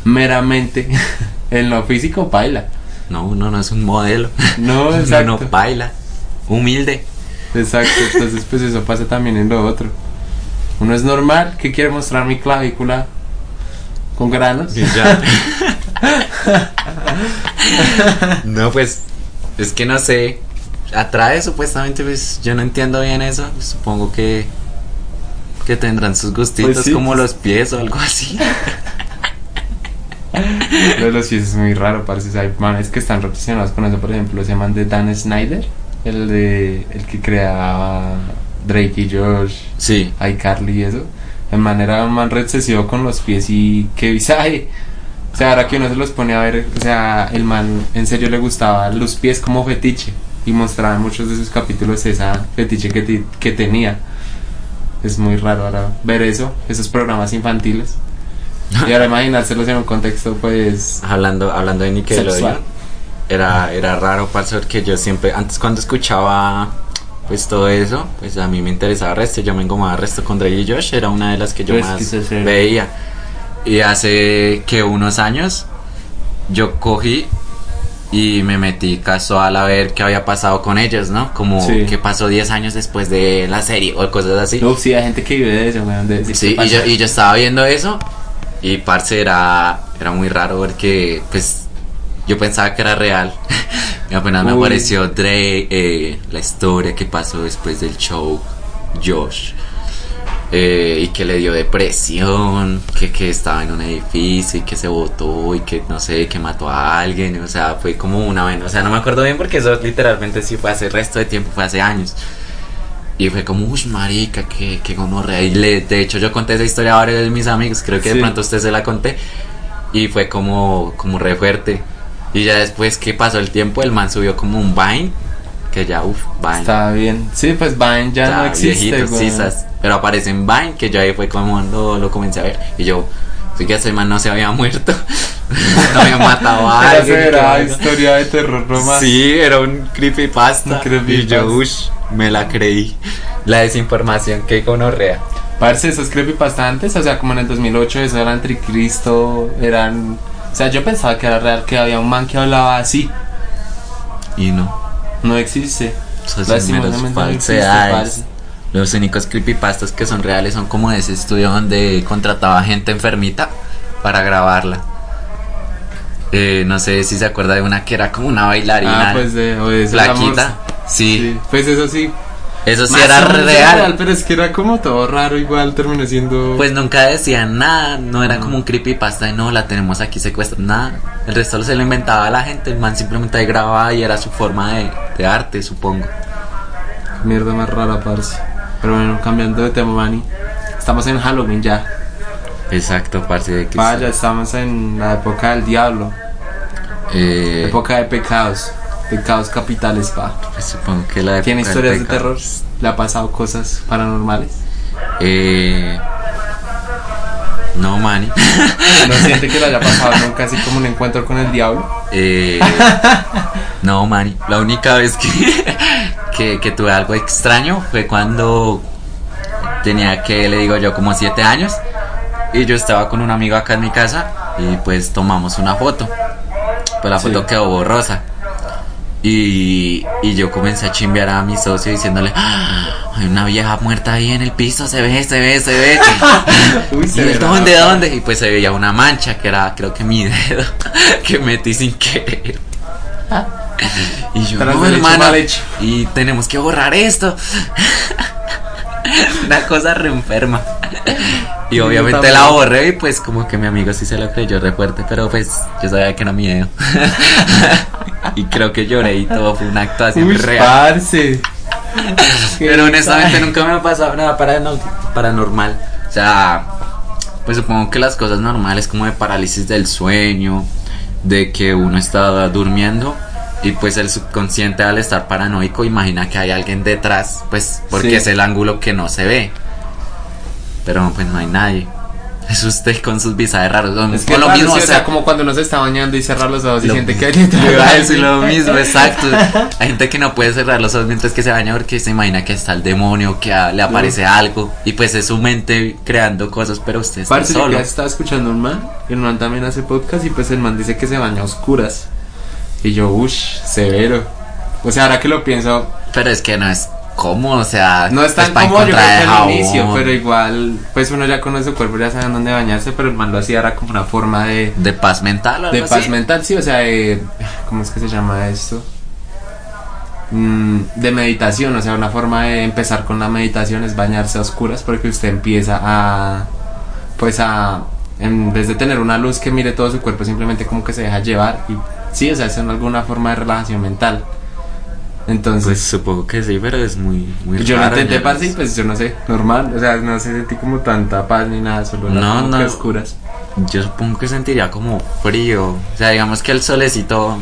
meramente en lo físico baila. No, uno no es un modelo. No, Uno exacto. no baila. Humilde. Exacto, entonces pues eso pasa también en lo otro. Uno es normal que quiere mostrar mi clavícula con granos. Y ya. no, pues, es que no sé. Atrae supuestamente, pues yo no entiendo bien eso. Supongo que que tendrán sus gustitos Pues sí, como los pies o algo así. Lo de los pies es muy raro, parece. Hay manes que están relacionados con eso, por ejemplo, se llaman de Dan Snyder, el de el que creaba Drake y Josh. Sí. iCarly y eso. De manera un man re obsesivo con los pies y qué visaje. O sea, ahora que uno se los pone a ver, o sea, el man en serio le gustaba los pies como fetiche y mostraba en muchos de sus capítulos esa fetiche que, que tenía. Es muy raro ahora ver eso, esos programas infantiles. Y ahora imaginárselos en un contexto, pues. Hablando, hablando de Nickelodeon, Sexual. era, era raro, parce, porque yo siempre, antes cuando escuchaba pues todo eso, pues a mí me interesaba resto, yo me engomaba resto con Drake y Josh, era una de las que yo Pues, más veía. Y hace que unos años yo cogí y me metí casual a ver qué había pasado con ellos, ¿no? Como Sí. qué pasó 10 años después de la serie o cosas así. Uf, sí, hay gente que vive de eso, weón. de- de Sí, y yo, y yo estaba viendo eso y parce era, era muy raro porque pues yo pensaba que era real. y apenas me Uy. apareció Dre, eh, la historia que pasó después del show, Josh. eh, y que le dio depresión, que, que estaba en un edificio y que se botó y que no sé, que mató a alguien, o sea, fue como una vaina, o sea, no me acuerdo bien porque eso literalmente sí fue hace resto de tiempo, fue hace años. Y fue como, uff, marica, que, que gonorrea. Y le, de hecho, yo conté esa historia a varios de mis amigos. Creo que Sí. de pronto usted se la conté. Y fue como, como re fuerte. Y ya después que pasó el tiempo, el man subió como un Vine. Que ya, uff, Vine. Está bien. Sí, pues Vine ya, no existe, viejito, weón. sí, sas- Pero aparece en Vine, que yo ahí fue como lo, lo comencé a ver. Y yo, sí que ese man no se había muerto. no había matado a Era alguien. severa que- historia de terror nomás. Sí, era un creepypasta. Un creepypasta. Y yo, ush, me la creí. La desinformación que gonorrea. Parce, esos creepypasta antes, o sea, como en el 2008, eso era anticristo, eran... O sea, yo pensaba que era real, que había un man que hablaba así. Y no. No existe. Falsedades. Los únicos creepypastas que son reales son como de ese estudio donde contrataba gente enfermita para grabarla. Eh, no sé si se acuerda de una que era como una bailarina Ah, pues de... O de esa flaquita. Sí, Sí, Pues eso sí. eso sí Más era menos real. Pero es que era como todo raro, igual terminó siendo... Pues nunca decían nada, no era como un creepypasta de no, la tenemos aquí secuestrada, nada. El resto se lo inventaba la gente, el man simplemente ahí grababa y era su forma de, de arte, supongo. Mierda más rara, parce. Pero bueno, cambiando de tema, Manny. Estamos en Halloween ya. Exacto, parce de que Vaya, estamos en la época del diablo. eh, Época de pecados. Pecados capitales, pa. pues supongo que la ¿Tiene historias de terror? ¿Le ha pasado cosas paranormales? Eh, no, Manny. ¿No siente que le haya pasado nunca así como un encuentro con el diablo? Eh, no, Manny. La única vez que, que, que tuve algo extraño fue cuando tenía que, le digo yo, como siete años. Y yo estaba con un amigo acá en mi casa y pues tomamos una foto. Pues la Sí. foto quedó borrosa. Y, y yo comencé a chimbear a mi socio diciéndole, "Ah, hay una vieja muerta ahí en el piso, se ve, se ve, se ve. Uy, ¿Y él, dónde, dónde? Y pues se veía una mancha que era, creo que mi dedo, que metí sin querer. Y yo, no, hermano, mal hecho". y tenemos que borrar esto. Una cosa re enferma. Y obviamente la borré y pues como que mi amigo sí se lo creyó re fuerte, pero pues yo sabía que era miedo. y creo que lloré y todo fue una actuación Uy, real. parce. Pero honestamente nunca me ha pasado nada parano- paranormal. O sea, pues supongo que las cosas normales como de parálisis del sueño, de que uno está durmiendo y pues el subconsciente al estar paranoico imagina que hay alguien detrás, pues porque Sí. es el ángulo que no se ve. Pero pues no hay nadie. Es usted con sus visajes raros. Es que lo mismo, sí, o o sea, como cuando uno se está bañando y cerrar los ojos y siente que hay dentro Yo de iba a decir lo mismo, exacto. Hay gente que no puede cerrar los ojos mientras que se baña porque se imagina que está el demonio, que a- le aparece algo. Y pues es su mente creando cosas, pero usted está Parce, yo solo. ya estaba escuchando un man, y el man también hace podcast y pues el man dice que se baña a oscuras. Y yo, uff, severo. O sea, ahora que lo pienso, Pero es que no es cómodo, o sea, no es tan pa' cómodo yo creo que al inicio, pero igual, pues uno ya conoce su cuerpo, ya sabe dónde bañarse, pero el man lo hacía era como una forma de, De paz mental o de algo paz así. mental, sí, o sea, de, ¿cómo es que se llama esto? Mm, de meditación, o sea, una forma de empezar con la meditación es bañarse a oscuras porque usted empieza a, pues a, en vez de tener una luz que mire todo su cuerpo, simplemente como que se deja llevar y sí, o sea, es alguna forma de relajación mental. Entonces, Pues supongo que sí, pero es muy, muy yo intenté, ¿no? parce, y pues yo no sé, normal, o sea, no sentí como tanta paz ni nada, solo No, como no. que oscuras. Yo supongo que sentiría como frío. O sea, digamos que el solecito,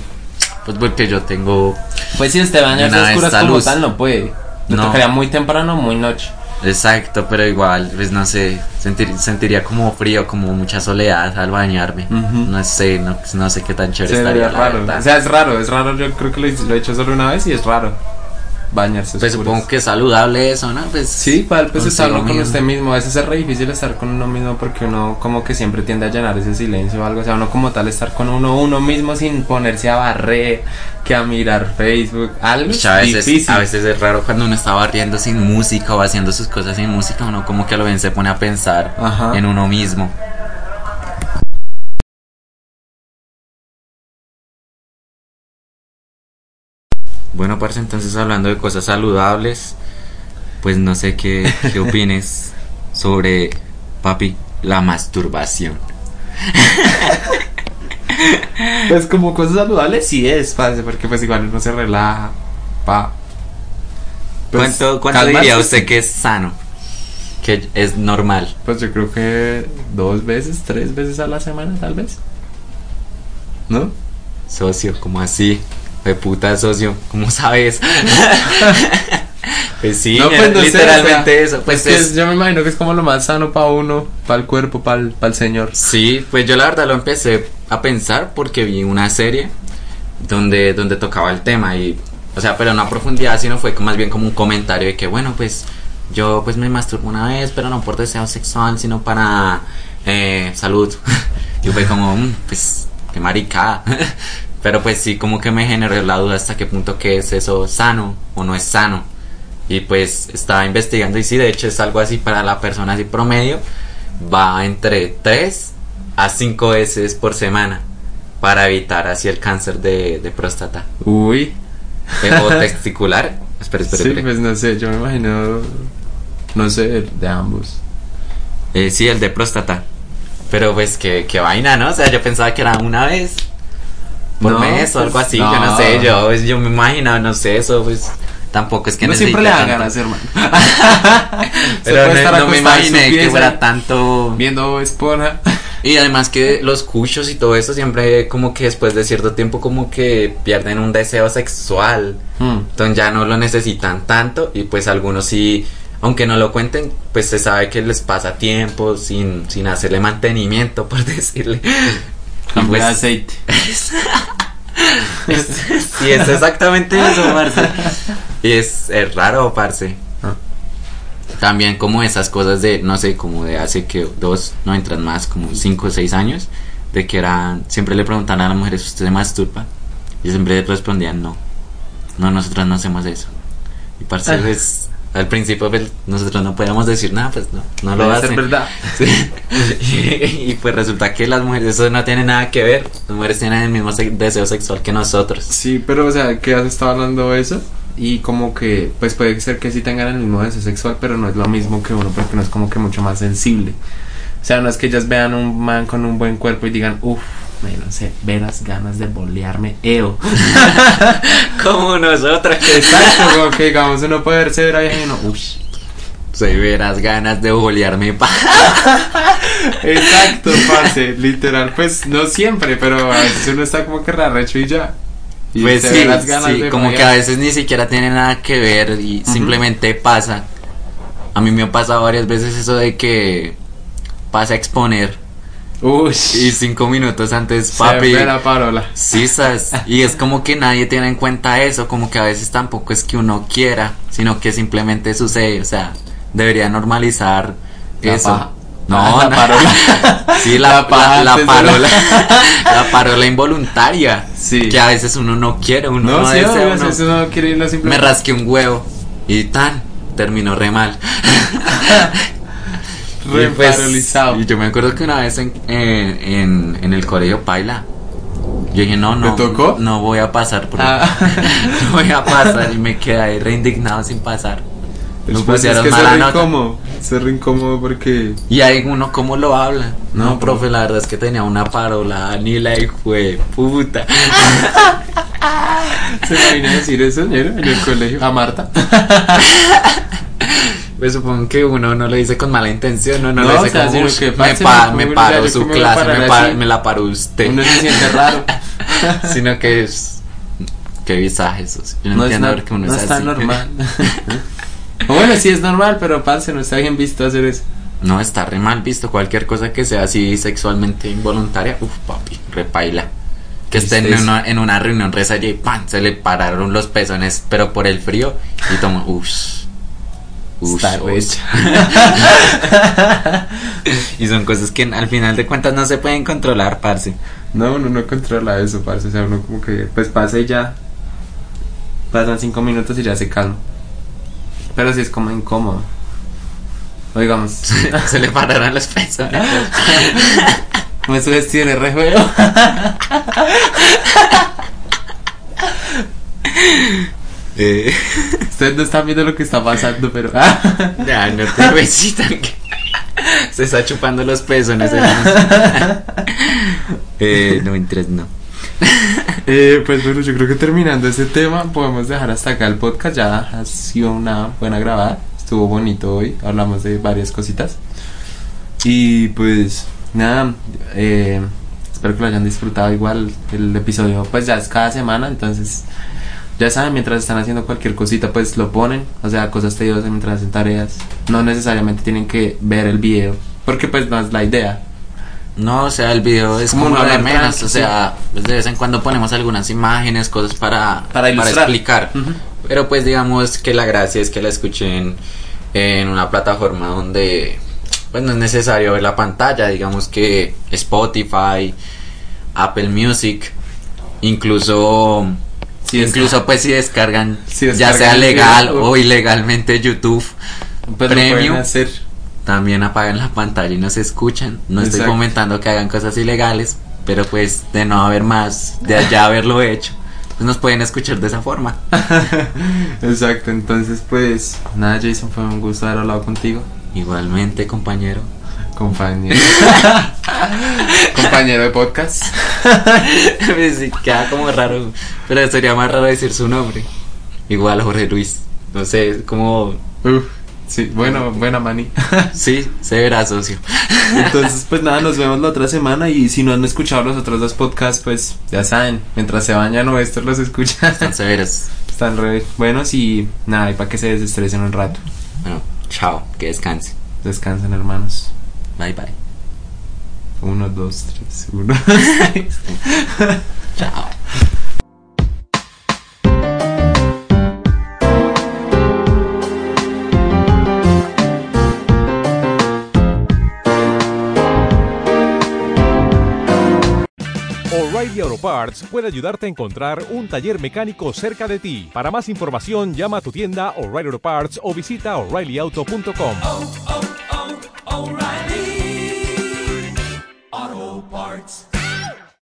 pues porque yo tengo Pues si bañarse Una a oscuras como luz. tal no puede. Le No. tocaría muy temprano muy noche. Exacto, pero igual, pues no sé, sentir- sentiría como frío, como mucha soledad al bañarme. Ujú. No sé, no, no sé qué tan chévere estaría. la raro. verdad. O sea, es raro, es raro. Yo creo que lo, lo he hecho solo una vez y es raro. Bañarse. pues oscuras. supongo que es saludable eso, ¿no? Pues Sí, para pues estar consigo con usted mismo. A veces es re difícil estar con uno mismo porque uno como que siempre tiende a llenar ese silencio o algo. O sea, uno como tal estar con uno, uno mismo sin ponerse a barrer, que a mirar Facebook. Algo Pues, a veces, difícil. a veces es raro cuando uno está barriendo sin música o haciendo sus cosas sin música, uno como que a lo bien se pone a pensar Ajá. en uno mismo. Bueno, parce, entonces hablando de cosas saludables, pues no sé qué, qué opines sobre, papi, la masturbación. Pues como cosas saludables sí es, parce, porque pues igual uno se relaja. Pa. Pues, ¿Cuánto, cuánto diría usted que es sano? Que es normal. Pues yo creo que dos veces, tres veces a la semana, tal vez. ¿No? Socio, como así? De puta socio, ¿cómo sabes? pues sí, No, pues, no sé, literalmente o sea, eso. Pues es que es- es- yo me imagino que es como lo más sano para uno, para el cuerpo, para el, señor. Sí, pues yo la verdad lo empecé a pensar porque vi una serie donde, donde tocaba el tema y, o sea, pero no a profundidad, sino fue como- más bien como un comentario de que, bueno, pues yo pues me masturbo una vez, pero no por deseo sexual, sino para eh, salud. y fue como, "Mm, pues, qué maricada. pero pues sí, como que me generó la duda hasta qué punto que es eso sano o no es sano. Y pues estaba investigando y sí, de hecho es algo así para la persona así promedio, va entre 3 a 5 veces por semana para evitar así el cáncer de, de próstata Uy. eh, o testicular. Espera, espera, Sí, espera. pues no sé, yo me imagino, no sé, de ambos. Eh, sí, el de próstata. Pero pues que, que vaina, ¿no? O sea, yo pensaba que era una vez por No, mes o algo pues, así, yo no no. sé, yo, yo me imagino, no sé, eso pues tampoco es que no siempre le dan ganas, hermano. Pero no, no me imaginé que fuera tanto Viendo Espona. Y además que los cuchos y todo eso siempre como que después de cierto tiempo como que pierden un deseo sexual. Hmm. Entonces ya no lo necesitan tanto y pues algunos sí, aunque no lo cuenten, pues se sabe que les pasa tiempo sin, sin hacerle mantenimiento, por decirle. Y Cambio de pues, aceite. es, sí, es exactamente eso, parce. Y es, es raro, parce. Ah. También como esas cosas de, no sé, como de hace que dos, no entran más, como cinco o seis años, de que eran, siempre le preguntan a las mujeres, ¿usted se masturba? Y siempre respondían, no, no, nosotros no hacemos eso. Y parce, Ah. Al principio pues, nosotros no podíamos decir nada, pues no, no lo hacen. verdad. Sí. y, y, pues resulta que las mujeres, eso no tiene nada que ver, las mujeres tienen el mismo se- deseo sexual que nosotros. Sí, pero o sea, que has estado hablando de eso y como que pues puede ser que sí tengan el mismo deseo sexual, pero no es lo mismo que uno porque uno es como que mucho más sensible. O sea, no es que ellas vean un man con un buen cuerpo y digan, uff, bueno, severas ganas de bolearme eo. Como nosotros que Exacto, como que digamos uno puede ver severa vieja y uno, uff. severas ganas de bolearme pa. Exacto, parce, literal, pues no siempre, pero a veces uno está como que rarrecho y ya. Y Pues se sí, ganas sí, de como que a veces ni siquiera tiene nada que ver y simplemente pasa. A mí me ha pasado varias veces eso de que pasa a exponer Uy, y cinco minutos antes, papi. severa parola. Sí, sabes. Y es como que nadie tiene en cuenta eso, como que a veces tampoco es que uno quiera, sino que simplemente sucede. O sea, debería normalizar La eso. paja. No, la parola. Sí, la, La paja la, la la- parola. la parola involuntaria. Sí. Que a veces uno no quiere, uno no, No, sí, desea, obvio, uno- quiere Me rasqué un huevo y tan terminó re mal. Re Y pues. Y yo me acuerdo que una vez en, en, en, en el colegio Paila, yo dije, no, no, ¿Te tocó? no voy a pasar por Ah. no voy a pasar y me quedé ahí re indignado sin pasar. Es que se re incómodo, se re incómodo porque Y ahí uno, ¿cómo lo habla? No, No, profe, la verdad es que tenía una parola, ni la hijo de puta. se me vino a decir eso señor, en el colegio a Marta. Pues supongo que uno no lo dice con mala intención, no, no, No, lo o dice sea, como, sino "Ush, que, me, pa- ¿cómo me paró su clase, me, pa- me la paró usted. Uno se siente raro. sino que es... Qué visaje eso. Yo no, No, es entiendo no, qué uno no es está así. normal. O bueno, sí es normal, pero parce, no está bien visto hacer eso. No, está re mal visto cualquier cosa que sea así sexualmente involuntaria. Uf, papi, repaila. Que estén en una, en una reunión re seria y ¡pam! se le pararon los pezones, pero por el frío. Y toma, uff. Está y son cosas que al final de cuentas no se pueden controlar, parce. No, uno no controla eso, parce. O sea, uno como que, pues pasa y ya. Pasan cinco minutos y ya se calma. Pero sí es como incómodo. O digamos, se le pararon los pezones. me sugestioné re feo. Eh, Ustedes no están viendo lo que está pasando, pero. ya, no te recitan se está chupando los pezones. eh, no, mentiras, no. Eh, pues bueno, yo creo que terminando este tema podemos dejar hasta acá el podcast. Ya ha sido una buena grabada. Estuvo bonito hoy. Hablamos de varias cositas. Y pues nada, eh, espero que lo hayan disfrutado igual. El episodio pues ya es cada semana, entonces ya saben, mientras están haciendo cualquier cosita pues lo ponen. O sea, cosas tediosas mientras hacen tareas. No necesariamente tienen que ver el video, porque pues no es la idea. No, o sea, el video es Como como, un lo de menos. tranqui, O sea, pues de vez en cuando ponemos algunas imágenes, cosas para, Para ilustrar. explicar. Pero pues digamos que la gracia es que la escuchen en una plataforma donde pues no es necesario ver la pantalla. Digamos que Spotify, Apple Music, incluso... Sí, incluso pues si descargan, Si ya sea legal video, o ilegalmente YouTube, Pues Premium. hacer. también apagan la pantalla y no se escuchan. No estoy comentando que hagan cosas ilegales, pero pues de no haber más, de allá haberlo hecho, pues nos pueden escuchar de esa forma. Exacto, entonces pues nada Jason, fue un gusto haber hablado contigo. Igualmente, compañero. Compañero. Compañero de podcast. Sí, queda como raro, pero sería más raro decir su nombre. Igual Jorge Luis. No sé, como... Uf, sí, bueno, buena mani. Sí, se verá socio. Entonces pues nada, nos vemos la otra semana y si no han escuchado los otros dos podcasts pues ya saben, mientras se bañan o estos los escuchan. Están severos. Están re buenos y nada, y para que se desestresen un rato. Bueno, chao, que descanse. Descansen hermanos. Bye bye. Uno, dos, tres, uno. Chao. O'Reilly Auto Parts puede ayudarte a encontrar un taller mecánico cerca de ti. Para más información, llama a tu tienda O'Reilly Auto Parts o visita oreillyauto.com. oh, oh, O'Reilly Auto Parts.